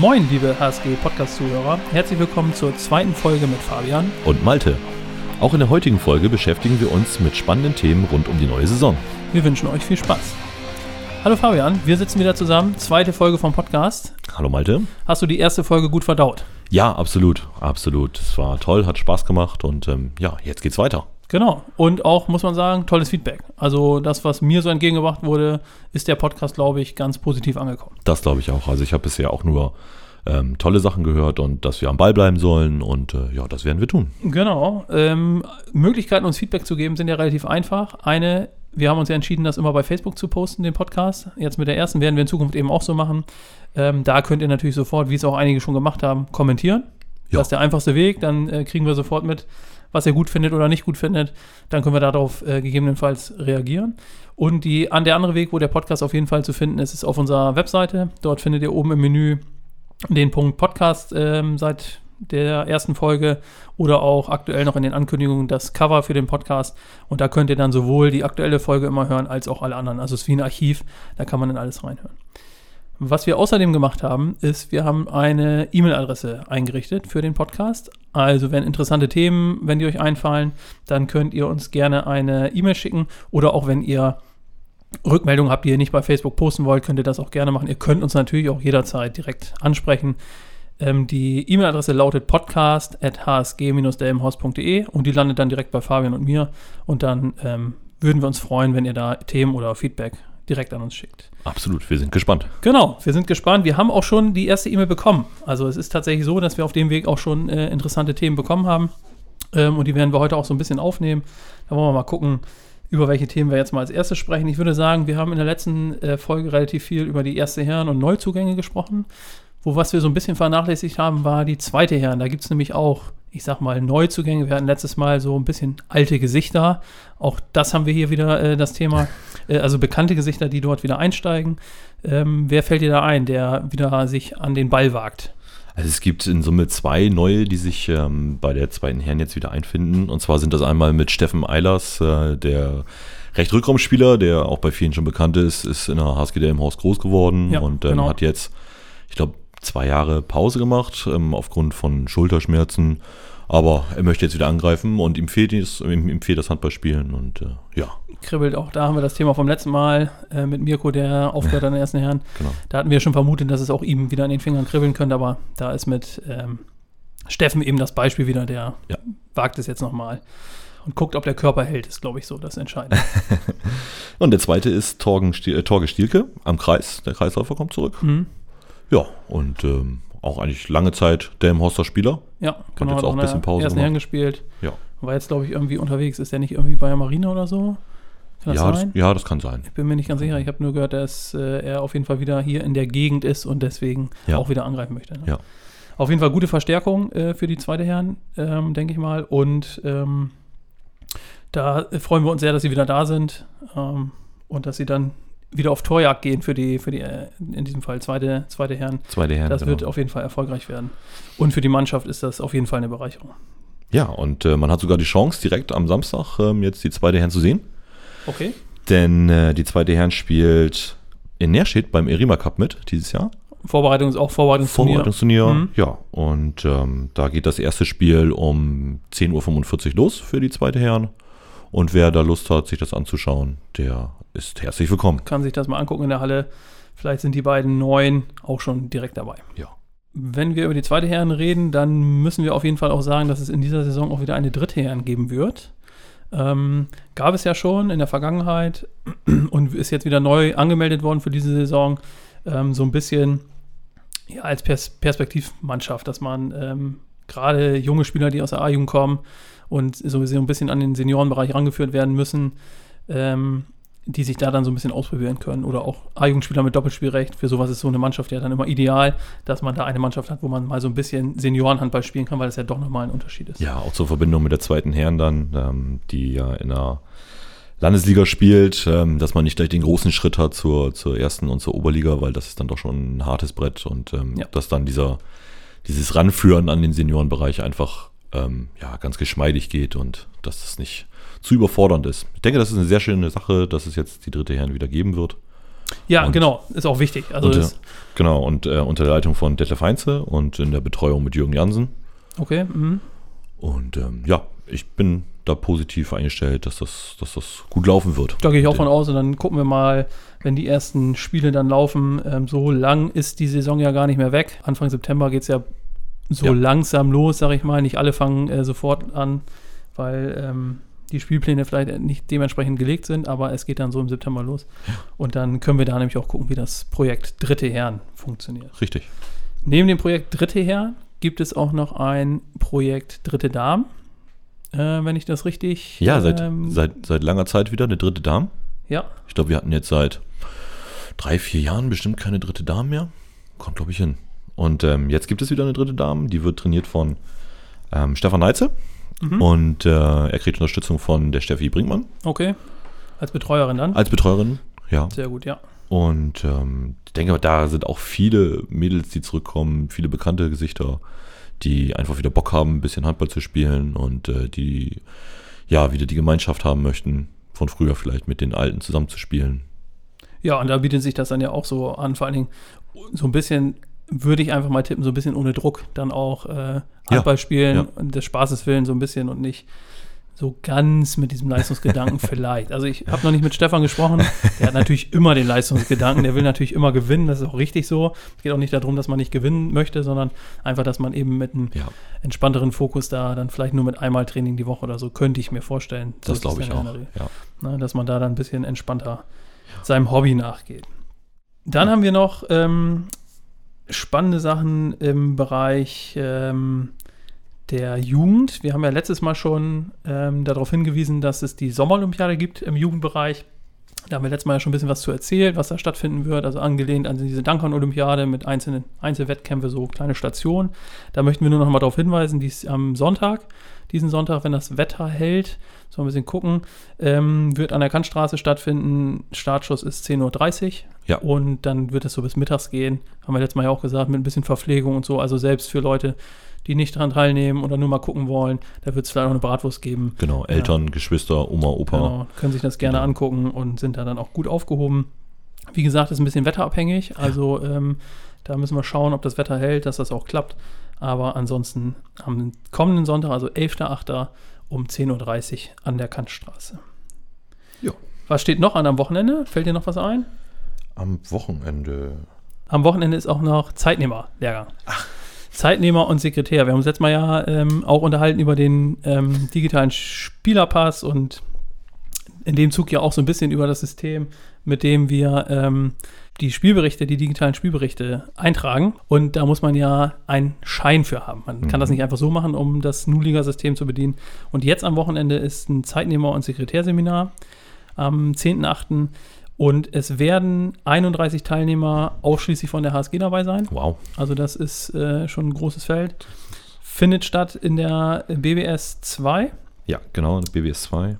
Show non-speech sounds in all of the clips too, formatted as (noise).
Moin, liebe HSG-Podcast-Zuhörer. Herzlich willkommen zur zweiten Folge mit Fabian. und Malte. Auch in der heutigen Folge beschäftigen wir uns mit spannenden Themen rund um die neue Saison. Wir wünschen euch viel Spaß. Hallo Fabian, wir sitzen wieder zusammen. Zweite Folge vom Podcast. Hallo Malte. Hast du die erste Folge gut verdaut? Ja, absolut, absolut. Es war toll, hat Spaß gemacht und ähm, ja, jetzt geht's weiter. Genau. Und auch, muss man sagen, tolles Feedback. Also das, was mir so entgegengebracht wurde, ist der Podcast, glaube ich, ganz positiv angekommen. Das glaube ich auch. Also ich habe bisher auch nur ähm, tolle Sachen gehört und dass wir am Ball bleiben sollen und äh, ja, das werden wir tun. Genau. Ähm, Möglichkeiten, uns Feedback zu geben, sind ja relativ einfach. Eine, wir haben uns ja entschieden, das immer bei Facebook zu posten, den Podcast. Jetzt mit der ersten werden wir in Zukunft eben auch so machen. Ähm, da könnt ihr natürlich sofort, wie es auch einige schon gemacht haben, kommentieren. Ja. Das ist der einfachste Weg. Dann äh, kriegen wir sofort mit, was ihr gut findet oder nicht gut findet. Dann können wir darauf äh, gegebenenfalls reagieren. Und die, an der andere Weg, wo der Podcast auf jeden Fall zu finden ist, ist auf unserer Webseite. Dort findet ihr oben im Menü den Punkt Podcast ähm, seit der ersten Folge oder auch aktuell noch in den Ankündigungen das Cover für den Podcast. Und da könnt ihr dann sowohl die aktuelle Folge immer hören als auch alle anderen. Also es ist wie ein Archiv, da kann man dann alles reinhören. Was wir außerdem gemacht haben, ist, wir haben eine E-Mail-Adresse eingerichtet für den Podcast. Also wenn interessante Themen, wenn die euch einfallen, dann könnt ihr uns gerne eine E-Mail schicken oder auch wenn ihr Rückmeldungen habt, die ihr nicht bei Facebook posten wollt, könnt ihr das auch gerne machen. Ihr könnt uns natürlich auch jederzeit direkt ansprechen. Ähm, die E-Mail-Adresse lautet podcast.hsg-delmhaus.de und die landet dann direkt bei Fabian und mir. Und dann ähm, würden wir uns freuen, wenn ihr da Themen oder Feedback direkt an uns schickt. Absolut, wir sind gespannt. Genau, wir sind gespannt. Wir haben auch schon die erste E-Mail bekommen. Also es ist tatsächlich so, dass wir auf dem Weg auch schon äh, interessante Themen bekommen haben. Ähm, und die werden wir heute auch so ein bisschen aufnehmen. Da wollen wir mal gucken, über welche Themen wir jetzt mal als erstes sprechen. Ich würde sagen, wir haben in der letzten äh, Folge relativ viel über die erste Herren- und Neuzugänge gesprochen. Wo was wir so ein bisschen vernachlässigt haben, war die zweite Herren. Da gibt es nämlich auch, ich sag mal, Neuzugänge. Wir hatten letztes Mal so ein bisschen alte Gesichter. Auch das haben wir hier wieder äh, das Thema. Äh, also bekannte Gesichter, die dort wieder einsteigen. Ähm, wer fällt dir da ein, der wieder sich an den Ball wagt? Also es gibt in Summe zwei neue, die sich ähm, bei der zweiten Herren jetzt wieder einfinden. Und zwar sind das einmal mit Steffen Eilers, äh, der recht Rückraumspieler, der auch bei vielen schon bekannt ist, ist in der HSG im Haus groß geworden Ja, und ähm, genau. hat jetzt, ich glaube, zwei Jahre Pause gemacht ähm, aufgrund von Schulterschmerzen. Aber er möchte jetzt wieder angreifen und ihm fehlt, es, ihm, ihm fehlt das Handballspielen und äh, ja, Kribbelt auch, da haben wir das Thema vom letzten Mal äh, mit Mirko, der aufgehört an den ersten Herren. genau. Da hatten wir schon vermutet, dass es auch ihm wieder an den Fingern kribbeln könnte, aber da ist mit ähm, Steffen eben das Beispiel wieder, der Ja. wagt es jetzt nochmal und guckt, ob der Körper hält, ist, glaube ich, so das Entscheidende. (laughs) Und der zweite ist Torgen, äh, Torge Stielke am Kreis. Der Kreisläufer kommt zurück. Mhm. Ja, und ähm, auch eigentlich lange Zeit der im Horster Spieler. Ja, genau. jetzt hat auch ein bisschen Pause ersten gemacht. Gespielt. Ja, War jetzt, glaube ich, irgendwie unterwegs. Ist der nicht irgendwie bei der Marine oder so? Kann das ja, das, sein? ja, das kann sein. Ich bin mir nicht ganz sicher. Ich habe nur gehört, dass äh, er auf jeden Fall wieder hier in der Gegend ist und deswegen Ja. auch wieder angreifen möchte. Ne? Ja. Auf jeden Fall gute Verstärkung äh, für die zweite Herren, ähm, denke ich mal. Und ähm, da freuen wir uns sehr, dass sie wieder da sind ähm, und dass sie dann wieder auf Torjagd gehen für die, für die äh, in diesem Fall zweite, zweite Herren. Zweite Herren. Das genau. wird auf jeden Fall erfolgreich werden. Und für die Mannschaft ist das auf jeden Fall eine Bereicherung. Ja, und äh, man hat sogar die Chance, direkt am Samstag ähm, jetzt die zweite Herren zu sehen. Okay. Denn äh, die zweite Herren spielt in Nerstedt beim Erima Cup mit dieses Jahr. Vorbereitung ist auch Vorbereitungsturnier. Vorbereitungsturnier. Mhm. Ja, und ähm, da geht das erste Spiel um 10.45 Uhr los für die zweite Herren. Und wer da Lust hat, sich das anzuschauen, der ist herzlich willkommen. Kann sich das mal angucken in der Halle. Vielleicht sind die beiden Neuen auch schon direkt dabei. Ja. Wenn wir über die zweite Herren reden, dann müssen wir auf jeden Fall auch sagen, dass es in dieser Saison auch wieder eine dritte Herren geben wird. Ähm, gab es ja schon in der Vergangenheit (clears throat) und ist jetzt wieder neu angemeldet worden für diese Saison. Ähm, so ein bisschen ja, als Pers Perspektivmannschaft, dass man ähm, gerade junge Spieler, die aus der A-Jugend kommen und sowieso ein bisschen an den Seniorenbereich rangeführt werden müssen, ähm, die sich da dann so ein bisschen ausprobieren können. Oder auch A-Jugendspieler mit Doppelspielrecht. Für sowas ist so eine Mannschaft ja dann immer ideal, dass man da eine Mannschaft hat, wo man mal so ein bisschen Seniorenhandball spielen kann, weil das ja doch nochmal ein Unterschied ist. Ja, auch zur Verbindung mit der zweiten Herren dann, ähm, die ja in der Landesliga spielt, ähm, dass man nicht gleich den großen Schritt hat zur, zur ersten und zur Oberliga, weil das ist dann doch schon ein hartes Brett und ähm, Ja. dass dann dieser, dieses Ranführen an den Seniorenbereich einfach ähm, ja, ganz geschmeidig geht und dass das nicht zu überfordernd ist. Ich denke, das ist eine sehr schöne Sache, dass es jetzt die dritte Herren wieder geben wird. Ja, Und- genau, ist auch wichtig. Also unter, ist, genau, und äh, unter der Leitung von Detlef Heinze und in der Betreuung mit Jürgen Jansen. okay. Mhm. Und ähm, ja, ich bin da positiv eingestellt, dass das, dass das gut laufen wird. Da gehe ich auch von aus und dann gucken wir mal, wenn die ersten Spiele dann laufen. Ähm, so lang ist die Saison ja gar nicht mehr weg. Anfang September geht es ja so Ja. langsam los, sag ich mal. Nicht alle fangen äh, sofort an, weil ähm, die Spielpläne vielleicht nicht dementsprechend gelegt sind, aber es geht dann so im September los. Und dann können wir da nämlich auch gucken, wie das Projekt Dritte Herren funktioniert. Richtig. Neben dem Projekt Dritte Herren gibt es auch noch ein Projekt Dritte Damen. Äh, wenn ich das richtig. Ja, seit, ähm, seit, seit langer Zeit wieder eine dritte Dame. ja, Ich glaube, wir hatten jetzt seit drei, vier Jahren bestimmt keine dritte Dame mehr. Kommt, glaube ich, hin. Und ähm, jetzt gibt es wieder eine dritte Dame, die wird trainiert von ähm, Stefan Neitze. Mhm. Und äh, er kriegt Unterstützung von der Steffi Brinkmann okay. Als Betreuerin dann. als Betreuerin. Ja. Sehr gut, ja. Und ähm, ich denke, da sind auch viele Mädels, die zurückkommen, viele bekannte Gesichter, die einfach wieder Bock haben, ein bisschen Handball zu spielen und äh, die ja wieder die Gemeinschaft haben möchten, von früher vielleicht mit den Alten zusammenzuspielen. Ja, und da bietet sich das dann ja auch so an, vor allen Dingen so ein bisschen, würde ich einfach mal tippen, so ein bisschen ohne Druck dann auch äh, Handball spielen ja. und des Spaßes willen so ein bisschen und nicht so ganz mit diesem Leistungsgedanken (laughs) vielleicht. Also ich habe noch nicht mit Stefan gesprochen, der hat natürlich (laughs) immer den Leistungsgedanken, der will natürlich immer gewinnen, das ist auch richtig so. Es geht auch nicht darum, dass man nicht gewinnen möchte, sondern einfach, dass man eben mit einem Ja, entspannteren Fokus da dann vielleicht nur mit einmal Training die Woche oder so, könnte ich mir vorstellen. So das glaube ich auch. Ja. ne, dass man da dann ein bisschen entspannter seinem Hobby nachgeht. Dann haben wir noch ähm, spannende Sachen im Bereich ähm, der Jugend. Wir haben ja letztes Mal schon ähm, darauf hingewiesen, dass es die Sommerolympiade gibt im Jugendbereich. Da haben wir letztes Mal ja schon ein bisschen was zu erzählt, was da stattfinden wird. Also angelehnt an diese Dankern-Olympiade mit einzelnen Einzelwettkämpfe, so kleine Stationen. Da möchten wir nur noch mal darauf hinweisen, die ist am Sonntag, diesen Sonntag, wenn das Wetter hält, so ein bisschen gucken, ähm, wird an der Kantstraße stattfinden. Startschuss ist 10.30 Uhr. Ja. Und dann wird es so bis mittags gehen. Haben wir letztes Mal ja auch gesagt, mit ein bisschen Verpflegung und so. Also selbst für Leute, die nicht daran teilnehmen oder nur mal gucken wollen, da wird es vielleicht auch eine Bratwurst geben. Genau, Eltern, Geschwister, Oma, Opa. Genau, können sich das gerne Genau. angucken und sind da dann auch gut aufgehoben. Wie gesagt, ist ein bisschen wetterabhängig, also ähm, da müssen wir schauen, ob das Wetter hält, dass das auch klappt. Aber ansonsten am kommenden Sonntag, also 11.08. um 10.30 Uhr an der Kantstraße. Ja. Was steht noch an am Wochenende? Fällt dir noch was ein? Am Wochenende. Am Wochenende ist auch noch Zeitnehmer-Lehrgang. Zeitnehmer und Sekretär. Wir haben uns letztes Mal ja ähm, auch unterhalten über den ähm, digitalen Spielerpass und in dem Zug ja auch so ein bisschen über das System, mit dem wir ähm, die Spielberichte, die digitalen Spielberichte eintragen. Und da muss man ja einen Schein für haben. Man kann Mhm. das nicht einfach so machen, um das Nuliga-System zu bedienen. Und jetzt am Wochenende ist ein Zeitnehmer- und Sekretärseminar am 10.8. Und es werden 31 Teilnehmer ausschließlich von der HSG dabei sein. Wow. Also das ist äh, schon ein großes Feld. Findet statt in der BBS 2 Ja, genau, BBS 2.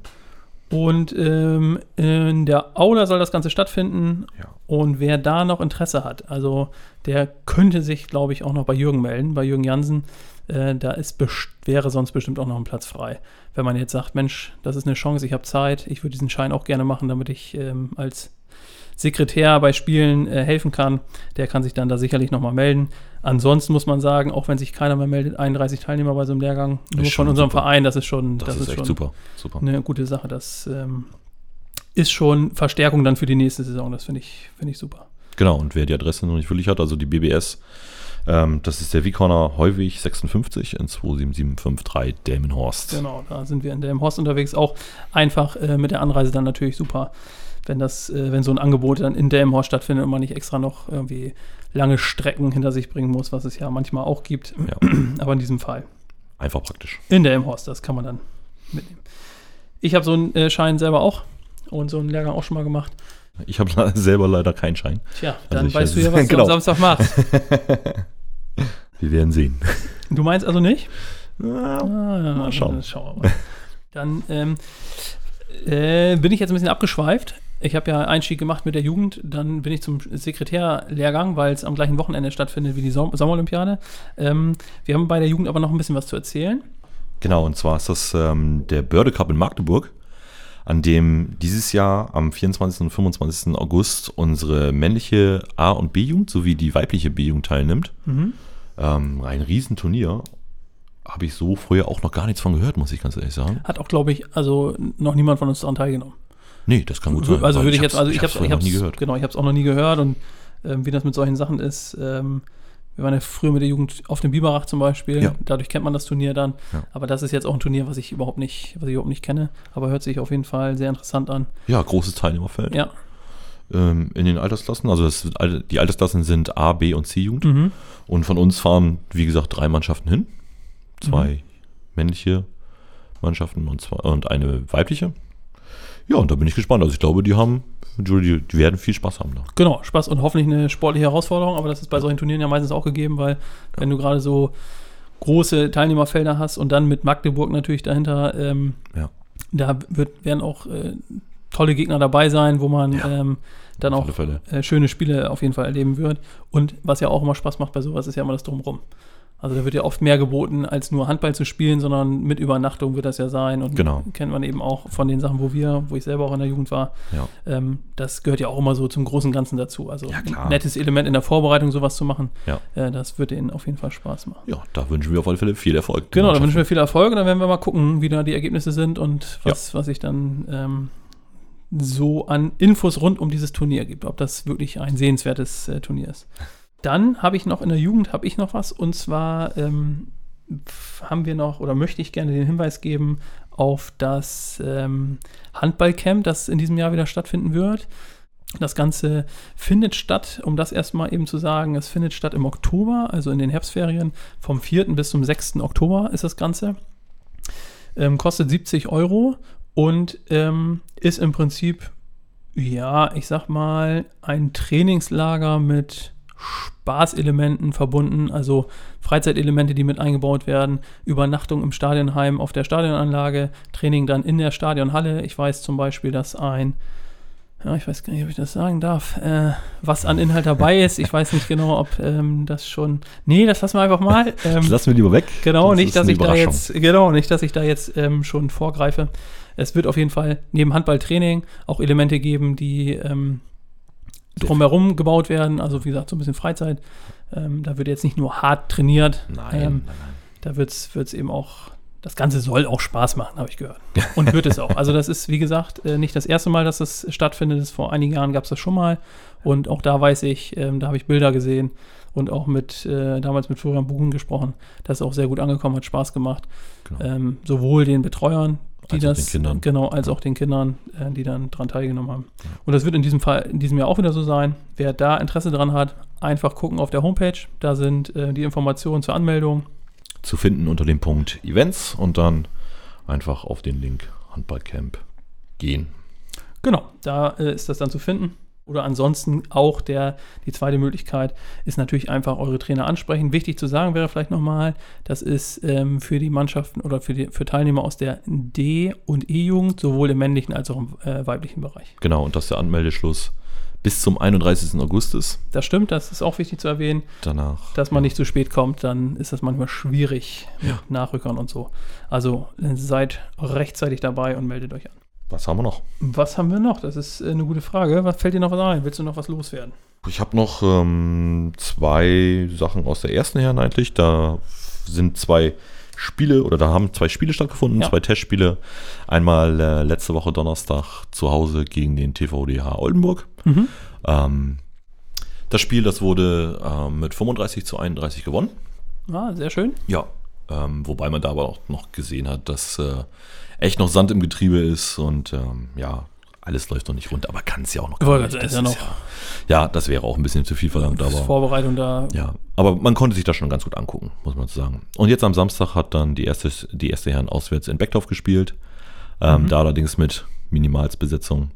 und ähm, in der Aula soll das Ganze stattfinden. Ja. Und wer da noch Interesse hat, also der könnte sich, glaube ich, auch noch bei Jürgen melden, bei Jürgen Jansen. Äh, da ist wäre sonst bestimmt auch noch ein Platz frei. Wenn man jetzt sagt, Mensch, das ist eine Chance, ich habe Zeit, ich würde diesen Schein auch gerne machen, damit ich ähm, als Sekretär bei Spielen äh, helfen kann, der kann sich dann da sicherlich nochmal melden. Ansonsten muss man sagen, auch wenn sich keiner mehr meldet, 31 Teilnehmer bei so einem Lehrgang, nur Ist von unserem super. Verein, das ist schon, Das, ist, echt schon super. Super. eine gute Sache. Das ähm, ist schon Verstärkung dann für die nächste Saison. Das finde ich, finde ich super. Genau, und wer die Adresse noch nicht wirklich hat, also die BBS, ähm, das ist der Wicorner Heuweg 56 in 27753 Delmenhorst. Genau, da sind wir in der Horst unterwegs. Auch einfach äh, mit der Anreise dann natürlich super, wenn das, äh, wenn so ein Angebot dann in Delmenhorst stattfindet und man nicht extra noch irgendwie lange Strecken hinter sich bringen muss, was es ja manchmal auch gibt. Ja, (clears throat) Aber in diesem Fall einfach praktisch. in Delmenhorst, das kann man dann mitnehmen. Ich habe so einen äh, Schein selber auch und so einen Lehrgang auch schon mal gemacht. Ich habe (laughs) selber leider keinen Schein. Tja, Also dann ich weißt du ja, was genau. du am (laughs) Samstag machst. (laughs) Wir werden sehen. Du meinst also nicht? Ja, Ah, ja, Mal schauen. das Schauen wir mal. Dann ähm, äh, bin ich jetzt ein bisschen abgeschweift. Ich habe ja Einstieg gemacht mit der Jugend, dann bin ich zum Sekretärlehrgang, weil es am gleichen Wochenende stattfindet wie die Som Sommerolympiade. Ähm, wir haben bei der Jugend aber noch ein bisschen was zu erzählen. Genau, und zwar ist das ähm, der Börde Cup in Magdeburg. an dem dieses Jahr am 24. und 25. August unsere männliche A- und B-Jugend sowie die weibliche B-Jugend teilnimmt. Mhm. Ähm, ein Riesenturnier. Habe ich so vorher auch noch gar nichts von gehört, muss ich ganz ehrlich sagen. Hat auch, glaube ich, also noch niemand von uns daran teilgenommen. Nee, das kann gut sein. Also würde ich jetzt, also ich habe es noch nie gehört. Genau, ich habe es auch noch nie gehört und ähm, wie das mit solchen Sachen ist. Ähm, wir waren ja früher mit der Jugend auf dem Biberach zum Beispiel. Ja. Dadurch kennt man das Turnier dann. Ja. Aber das ist jetzt auch ein Turnier, was ich überhaupt nicht, was ich überhaupt nicht kenne. Aber hört sich auf jeden Fall sehr interessant an. Ja, großes Teilnehmerfeld. Ja. Ähm, in den Altersklassen, also das, die Altersklassen sind A, B und C-Jugend. Mhm. Und von uns fahren, wie gesagt, drei Mannschaften hin. Zwei männliche Mannschaften und, zwei, und eine weibliche. Ja, und da bin ich gespannt. Also ich glaube, die haben, die, die werden viel Spaß haben da. Genau, Spaß und hoffentlich eine sportliche Herausforderung, aber das ist bei solchen Turnieren ja meistens auch gegeben, weil wenn du gerade so große Teilnehmerfelder hast und dann mit Magdeburg natürlich dahinter, ähm, Ja. da wird, werden auch äh, tolle Gegner dabei sein, wo man Ja, ähm, dann auch äh, schöne Spiele auf jeden Fall erleben wird. Und was ja auch immer Spaß macht bei sowas, ist ja immer das Drumherum. Also da wird ja oft mehr geboten, als nur Handball zu spielen, sondern mit Übernachtung wird das ja sein. Und Genau. kennt man eben auch von den Sachen, wo wir, wo ich selber auch in der Jugend war. Ja. Ähm, das gehört ja auch immer so zum großen Ganzen dazu. Also Ja, klar. ein nettes Element in der Vorbereitung, sowas zu machen, Ja. äh, das wird ihnen auf jeden Fall Spaß machen. ja, da wünschen wir auf alle Fälle viel Erfolg. Genau, da wünschen wir viel Erfolg und dann werden wir mal gucken, wie da die Ergebnisse sind und was, was sich dann ähm, so an Infos rund um dieses Turnier gibt, ob das wirklich ein sehenswertes äh, Turnier ist. Dann habe ich noch in der Jugend habe ich noch was und zwar ähm, haben wir noch oder möchte ich gerne den Hinweis geben auf das ähm, Handballcamp, das in diesem Jahr wieder stattfinden wird. Das Ganze findet statt, um das erstmal eben zu sagen, es findet statt im Oktober, also in den Herbstferien. Vom 4. bis zum 6. Oktober ist das Ganze. Ähm, kostet 70 Euro und ähm, ist im Prinzip, ja, ich sag mal, ein Trainingslager mit Spaßelementen verbunden, also Freizeitelemente, die mit eingebaut werden, Übernachtung im Stadionheim auf der Stadionanlage, Training dann in der Stadionhalle. Ich weiß zum Beispiel, dass ein ja, ich weiß gar nicht, ob ich das sagen darf, äh, was an Inhalt dabei ist. Ich weiß nicht genau, ob ähm, das schon. Nee, das lassen wir einfach mal. Ähm, (laughs) Das lassen wir lieber weg. genau, Das nicht, dass ich da jetzt, genau, nicht, dass ich da jetzt ähm, schon vorgreife. Es wird auf jeden Fall neben Handballtraining auch Elemente geben, die ähm, drumherum gebaut werden. Also wie gesagt, so ein bisschen Freizeit. Ähm, da wird jetzt nicht nur hart trainiert. Nein, ähm, nein, nein. da wird es eben auch, das Ganze soll auch Spaß machen, habe ich gehört. (laughs) Und wird es auch. Also das ist, wie gesagt, äh, nicht das erste Mal, dass das stattfindet. Das vor einigen Jahren gab es das schon mal. Und auch da weiß ich, ähm, da habe ich Bilder gesehen und auch mit, äh, damals mit Florian Buchen gesprochen. Das ist auch sehr gut angekommen, hat Spaß gemacht. Genau. Ähm, sowohl den Betreuern, die Als das, den Kindern. genau, als auch den Kindern, äh, die dann dran teilgenommen haben. Und das wird in diesem Fall, in diesem Jahr auch wieder so sein. Wer da Interesse dran hat, einfach gucken auf der Homepage. Da sind äh, die Informationen zur Anmeldung. Zu finden unter dem Punkt Events und dann einfach auf den Link Handballcamp gehen. Genau, da äh, ist das dann zu finden. Oder ansonsten auch der, die zweite Möglichkeit ist natürlich einfach eure Trainer ansprechen. Wichtig zu sagen wäre vielleicht nochmal, das ist ähm, für die Mannschaften oder für, die, für Teilnehmer aus der D- und E-Jugend, sowohl im männlichen als auch im äh, weiblichen Bereich. Genau, und dass der Anmeldeschluss bis zum 31. August ist. Das stimmt, das ist auch wichtig zu erwähnen, Danach. dass man nicht zu spät kommt, dann ist das manchmal schwierig mit Ja. Nachrückern und so. Also äh, seid rechtzeitig dabei und meldet euch an. Was haben wir noch? Was haben wir noch? Das ist äh, eine gute Frage. Was fällt dir noch was ein? Willst du noch was loswerden? Ich habe noch ähm, zwei Sachen aus der ersten Herren eigentlich. Da sind zwei Spiele oder da haben zwei Spiele stattgefunden, Ja. zwei Testspiele. Einmal äh, letzte Woche Donnerstag zu Hause gegen den TVDH Oldenburg. Mhm. Ähm, das Spiel, das wurde ähm, mit 35 zu 31 gewonnen. Ah, sehr schön. Ja. Ähm, wobei man da aber auch noch gesehen hat, dass äh, echt noch Sand im Getriebe ist und ähm, ja, alles läuft noch nicht rund, aber kann es ja auch noch. Gar nicht. Das ja ja, ja, das wäre auch ein bisschen zu viel verlangt, aber. Vorbereitung da. Ja, aber man konnte sich das schon ganz gut angucken, muss man sagen. Und jetzt am Samstag hat dann die erste, die erste Herren auswärts in Beckdorf gespielt. Ähm, Mhm. Da allerdings mit Minimalsbesetzung.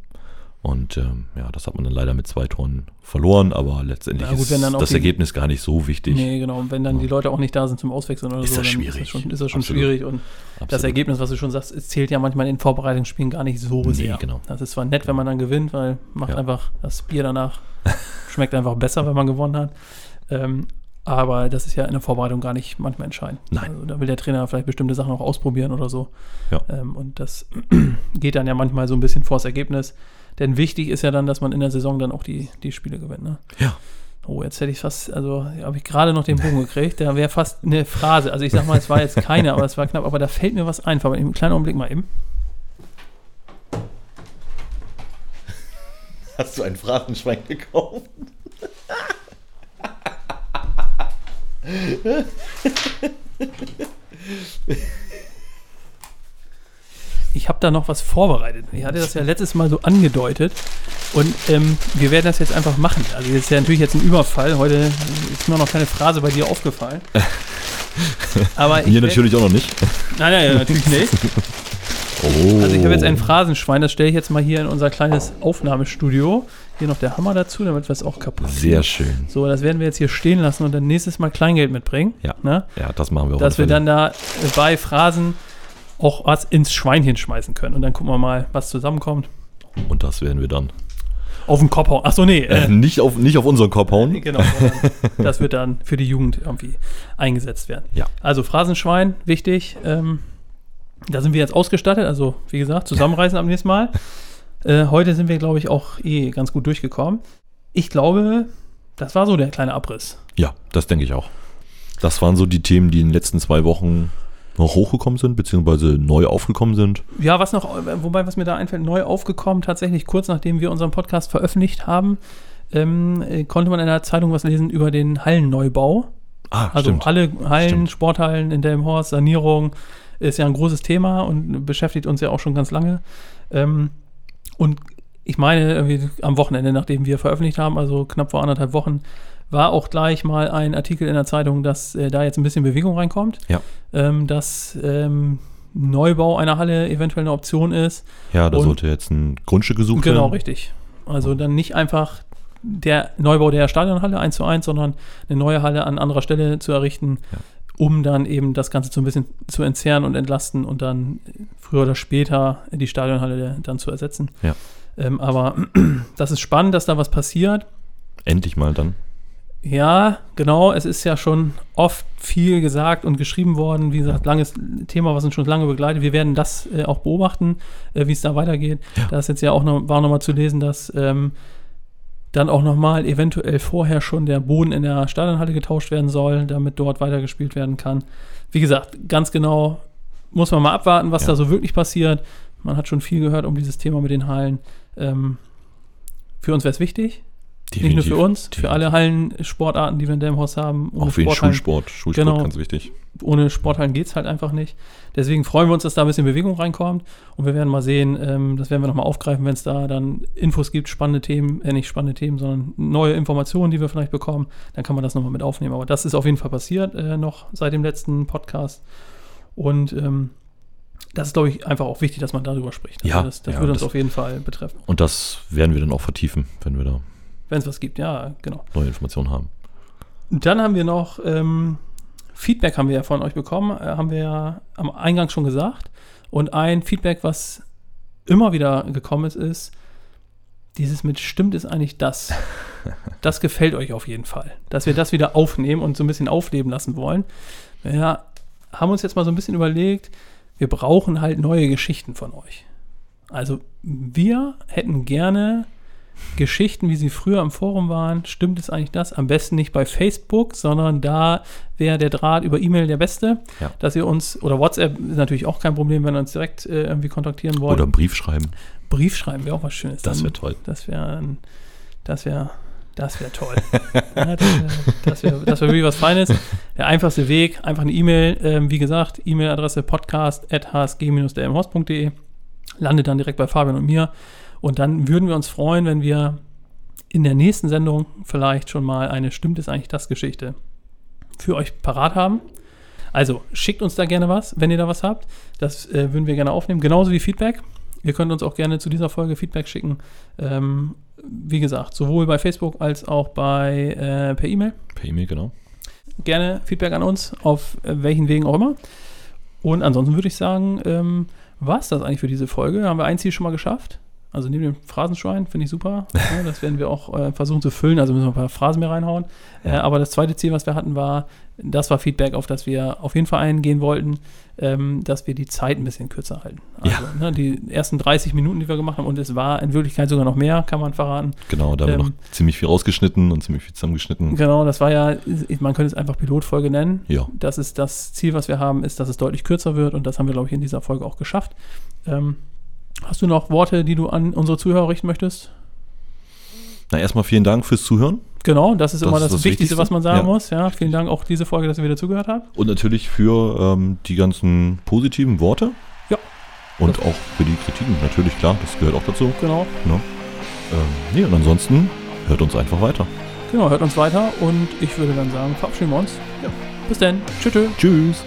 Und ähm, ja, das hat man dann leider mit zwei Toren verloren, aber letztendlich gut, ist das die- Ergebnis gar nicht so wichtig. Nee, genau. Und wenn dann die Leute auch nicht da sind zum Auswechseln oder Ist so, das schwierig. ist das schon, ist das schon schwierig. Und das Absolut. Ergebnis, was du schon sagst, zählt ja manchmal in Vorbereitungsspielen gar nicht so Nee, sehr. genau. Das ist zwar nett, wenn man dann gewinnt, weil macht Ja. einfach das Bier danach (laughs) schmeckt einfach besser, wenn man gewonnen hat. Ähm, Aber das ist ja in der Vorbereitung gar nicht manchmal entscheidend. Nein. Also da will der Trainer vielleicht bestimmte Sachen auch ausprobieren oder so. Ja. Ähm, und das (clears throat) geht dann ja manchmal so ein bisschen vors Ergebnis. Denn wichtig ist ja dann, dass man in der Saison dann auch die, die Spiele gewinnt. Ne? Ja. Oh, jetzt hätte ich fast, also habe ich gerade noch den Bogen gekriegt. Da wäre fast eine Phrase. Also ich sag mal, es war jetzt keine, aber es war knapp. Aber da fällt mir was ein. Aber einen kleinen Augenblick mal eben. Hast du ein Phrasenschwein gekauft? (laughs) Ich habe da noch was vorbereitet. Ich hatte das ja letztes Mal so angedeutet. Und ähm, wir werden das jetzt einfach machen. Also das ist ja natürlich jetzt ein Überfall. Heute ist mir noch keine Phrase bei dir aufgefallen. (laughs) Aber Mir natürlich auch noch nicht. Nein, nein, natürlich nicht. (laughs) Oh. Also ich habe jetzt ein Phrasenschwein, das stelle ich jetzt mal hier in unser kleines Aufnahmestudio. Hier noch der Hammer dazu, damit wir es auch kaputt Sehr schön. So, das werden wir jetzt hier stehen lassen und dann nächstes Mal Kleingeld mitbringen. Ja. Ne? Ja, das machen wir auch. Dass wir dann da bei Phrasen auch was ins Schweinchen schmeißen können. Und dann gucken wir mal, was zusammenkommt. Und das werden wir dann. Auf den Kopf hauen. Achso, nee. Äh, Äh, nicht, auf, nicht auf unseren Kopf hauen. genau. das wird dann für die Jugend irgendwie eingesetzt werden. Ja. Also Phrasenschwein, wichtig. Ähm, da sind wir jetzt ausgestattet. Also, wie gesagt, zusammenreißen am nächsten Mal. Äh, heute sind wir, glaube ich, auch eh ganz gut durchgekommen. Ich glaube, das war so der kleine Abriss. Ja, das denke ich auch. Das waren so die Themen, die in den letzten zwei Wochen noch hochgekommen sind, beziehungsweise neu aufgekommen sind. Ja, was noch, wobei, was mir da einfällt, neu aufgekommen, tatsächlich kurz nachdem wir unseren Podcast veröffentlicht haben, ähm, äh, konnte man in der Zeitung was lesen über den Hallenneubau. Ah, Also alle Hallen, Stimmt. Sporthallen in Delmenhorst, Sanierung ist ja ein großes Thema und beschäftigt uns ja auch schon ganz lange. Ähm, und ich meine, irgendwie am Wochenende, nachdem wir veröffentlicht haben, also knapp vor anderthalb Wochen, war auch gleich mal ein Artikel in der Zeitung, dass äh, da jetzt ein bisschen Bewegung reinkommt. Ja. Ähm, dass ähm, Neubau einer Halle eventuell eine Option ist. Ja, da Und- sollte jetzt ein Grundstück gesucht Genau, werden. richtig. Also dann nicht einfach der Neubau der Stadionhalle eins zu eins, sondern eine neue Halle an anderer Stelle zu errichten, Ja. um dann eben das Ganze so ein bisschen zu entzerren und entlasten und dann früher oder später die Stadionhalle dann zu ersetzen. Ja. Ähm, aber (clears throat) das ist spannend, dass da was passiert. Endlich mal dann. Ja, genau. Es ist ja schon oft viel gesagt und geschrieben worden. Wie gesagt, langes Thema, was uns schon lange begleitet. Wir werden das äh, auch beobachten, äh, wie es da weitergeht. Ja. Da ist jetzt ja auch noch, war noch mal zu lesen, dass ähm, dann auch noch mal eventuell vorher schon der Boden in der Stadionhalle getauscht werden soll, damit dort weitergespielt werden kann. Wie gesagt, ganz genau muss man mal abwarten, was Ja. da so wirklich passiert. Man hat schon viel gehört um dieses Thema mit den Hallen. Ähm, für uns wäre es wichtig. Nicht nur für uns, für alle Hallensportarten, die wir in Delmhorst haben. Ohne Auch für den Schulsport. Schulsport Genau. ganz wichtig. Ohne Sporthallen geht es halt einfach nicht. Deswegen freuen wir uns, dass da ein bisschen Bewegung reinkommt. Und wir werden mal sehen, ähm, das werden wir nochmal aufgreifen, wenn es da dann Infos gibt, spannende Themen, äh, nicht spannende Themen, sondern neue Informationen, die wir vielleicht bekommen. Dann kann man das nochmal mit aufnehmen. Aber das ist auf jeden Fall passiert, äh, noch seit dem letzten Podcast. Und ähm, das ist, glaube ich, einfach auch wichtig, dass man darüber spricht. Also Ja, das, das ja, würde uns das- auf jeden Fall betreffen. Und das werden wir dann auch vertiefen, wenn wir da Wenn es was gibt, ja, genau. neue Informationen haben. Dann haben wir noch ähm, Feedback haben wir ja von euch bekommen, äh, haben wir ja am Eingang schon gesagt. Und ein Feedback, was immer wieder gekommen ist, ist, dieses mit stimmt ist eigentlich das. (laughs) Das gefällt euch auf jeden Fall. Dass wir das wieder aufnehmen und so ein bisschen aufleben lassen wollen. Wir haben uns jetzt mal so ein bisschen überlegt, wir brauchen halt neue Geschichten von euch. Also wir hätten gerne Geschichten, wie sie früher im Forum waren. Stimmt es eigentlich das? Am besten nicht bei Facebook, sondern da wäre der Draht über E-Mail der beste. Ja. Dass ihr uns, oder WhatsApp ist natürlich auch kein Problem, wenn ihr uns direkt äh, irgendwie kontaktieren wollt. Oder einen Brief schreiben. Brief schreiben wäre auch was Schönes. Das wäre toll. Das wäre, das wäre, das wäre toll. (laughs) ja, das wäre wär, wär wirklich was Feines. Der einfachste Weg, einfach eine E-Mail, ähm, wie gesagt, E-Mail-Adresse podcast.hsg-dmhorst.de, landet dann direkt bei Fabian und mir. Und dann würden wir uns freuen, wenn wir in der nächsten Sendung vielleicht schon mal eine Stimmt es eigentlich das Geschichte für euch parat haben. Also schickt uns da gerne was, wenn ihr da was habt. Das äh, würden wir gerne aufnehmen, genauso wie Feedback. Ihr könnt uns auch gerne zu dieser Folge Feedback schicken. Ähm, wie gesagt, sowohl bei Facebook als auch bei äh, per E-Mail. Per E-Mail, genau. Gerne Feedback an uns, auf äh, welchen Wegen auch immer. Und ansonsten würde ich sagen, ähm, war es das eigentlich für diese Folge. Haben wir ein Ziel schon mal geschafft. Also neben dem Phrasenschwein finde ich super. Ja, das werden wir auch äh, versuchen zu füllen. Also müssen wir ein paar Phrasen mehr reinhauen. Äh, aber das zweite Ziel, was wir hatten, war, das war Feedback, auf das wir auf jeden Fall eingehen wollten, ähm, dass wir die Zeit ein bisschen kürzer halten. Also ne, die ersten 30 Minuten, die wir gemacht haben, und es war in Wirklichkeit sogar noch mehr, kann man verraten. Genau, da haben wir noch Ähm, ziemlich viel rausgeschnitten und ziemlich viel zusammengeschnitten. Genau, das war ja, man könnte es einfach Pilotfolge nennen. Ja. Das ist das Ziel, was wir haben, ist, dass es deutlich kürzer wird und das haben wir, glaube ich, in dieser Folge auch geschafft. Ähm, hast du noch Worte, die du an unsere Zuhörer richten möchtest? Na, erstmal vielen Dank fürs Zuhören Genau, das ist Das immer ist das, das Wichtigste, Wichtigste. was man sagen Ja. muss. Ja, vielen Dank auch diese Folge, dass ihr wieder zugehört habt. und natürlich für ähm, die ganzen positiven Worte. Ja. Und auch für die Kritiken, natürlich, klar, das gehört auch dazu. Genau, Ne? Ähm, nee, und ansonsten hört uns einfach weiter. genau, hört uns weiter und ich würde dann sagen, verabschieden wir uns. Ja. Bis dann. Tschüss. Tschüss.